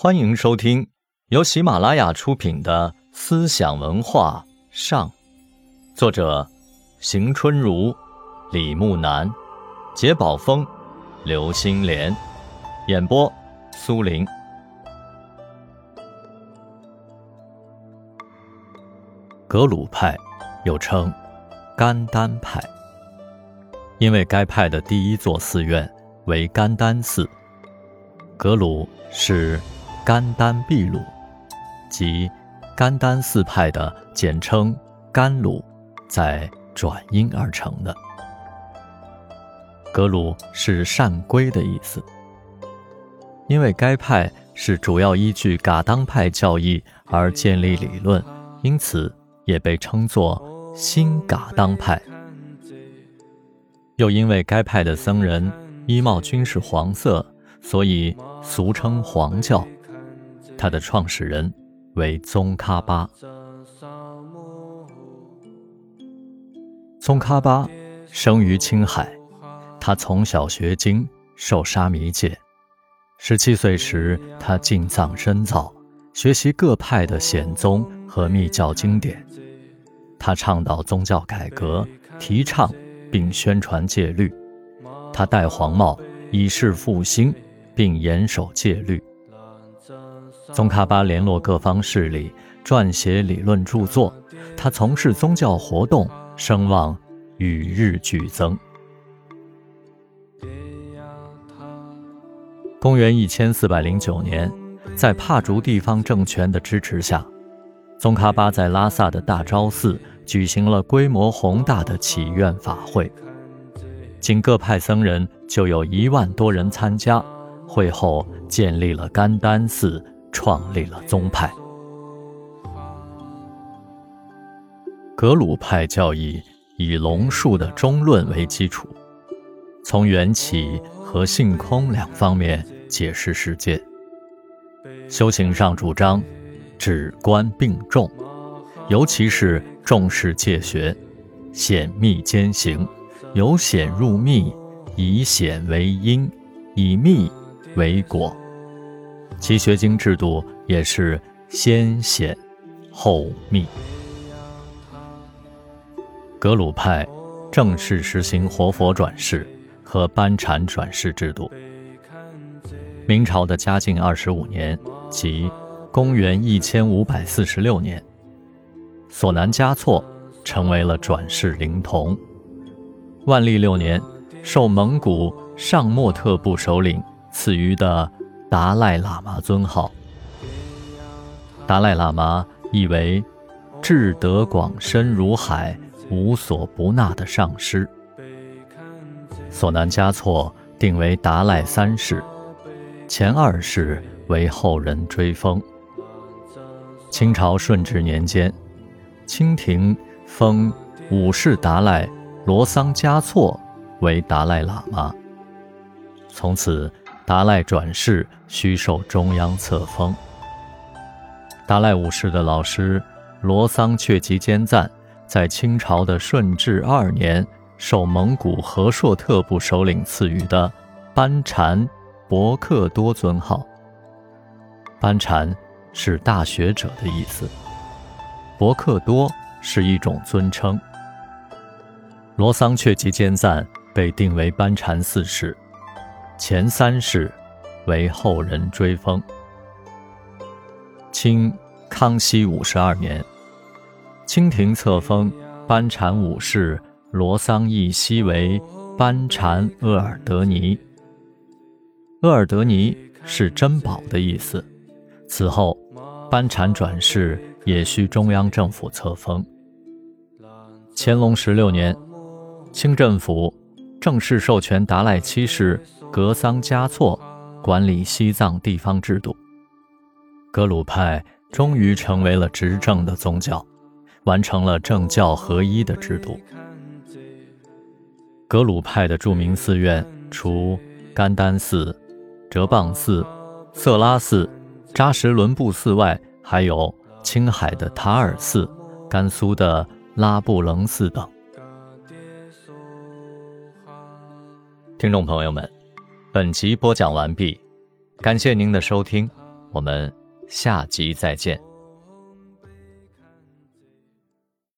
欢迎收听由喜马拉雅出品的《思想文化上》，作者邢春如、李木南、杰宝峰、刘星莲，演播苏林。格鲁派又称甘丹派，因为该派的第一座寺院为甘丹寺，格鲁是。甘丹秘鲁，即甘丹寺派的简称甘鲁，在转音而成的。格鲁是善归的意思。因为该派是主要依据噶当派教义而建立理论，因此也被称作新噶当派。又因为该派的僧人衣帽均是黄色，所以俗称黄教。他的创始人为宗喀巴。宗喀巴生于青海，他从小学经，受沙弥戒。十七岁时，他进藏深造，学习各派的显宗和密教经典。他倡导宗教改革，提倡并宣传戒律。他戴黄帽，以示复兴，并严守戒律。宗喀巴联络各方势力，撰写理论著作。他从事宗教活动，声望与日俱增。公元一千四百零九年，在帕竹地方政权的支持下，宗喀巴在拉萨的大昭寺举行了规模宏大的祈愿法会，仅各派僧人就有一万多人参加。会后建立了甘丹寺。创立了宗派。格鲁派教义以龙树的中论为基础，从缘起和性空两方面解释世界。修行上主张止观并重，尤其是重视戒学，显密兼行，由显入密，以显为因，以密为果。其学经制度也是先显后密。格鲁派正式实行活佛转世和班禅转世制度。明朝的嘉靖二十五年，即公元一千五百四十六年，索南嘉措成为了转世灵童。万历六年，受蒙古上莫特部首领赐予的。达赖喇嘛尊号，达赖喇嘛意为智德广深如海、无所不纳的上师。索南嘉措定为达赖三世，前二世为后人追封。清朝顺治年间，清廷封五世达赖罗桑嘉措为达赖喇嘛，从此。达赖转世需受中央册封。达赖五世的老师罗桑却吉坚赞，在清朝的顺治二年受蒙古和硕特部首领赐予的班禅博克多尊号。班禅是大学者的意思，博克多是一种尊称。罗桑却吉坚赞被定为班禅四世。前三世为后人追封。清康熙五十二年，清廷册封班禅五世罗桑义熙为班禅鄂尔德尼。鄂尔德尼是珍宝的意思。此后，班禅转世也需中央政府册封。乾隆十六年，清政府正式授权达赖七世。格桑嘉措管理西藏地方制度，格鲁派终于成为了执政的宗教，完成了政教合一的制度。格鲁派的著名寺院除甘丹寺、哲蚌寺、色拉寺、扎什伦布寺外，还有青海的塔尔寺、甘肃的拉布楞寺等。听众朋友们。本集播讲完毕，感谢您的收听，我们下集再见。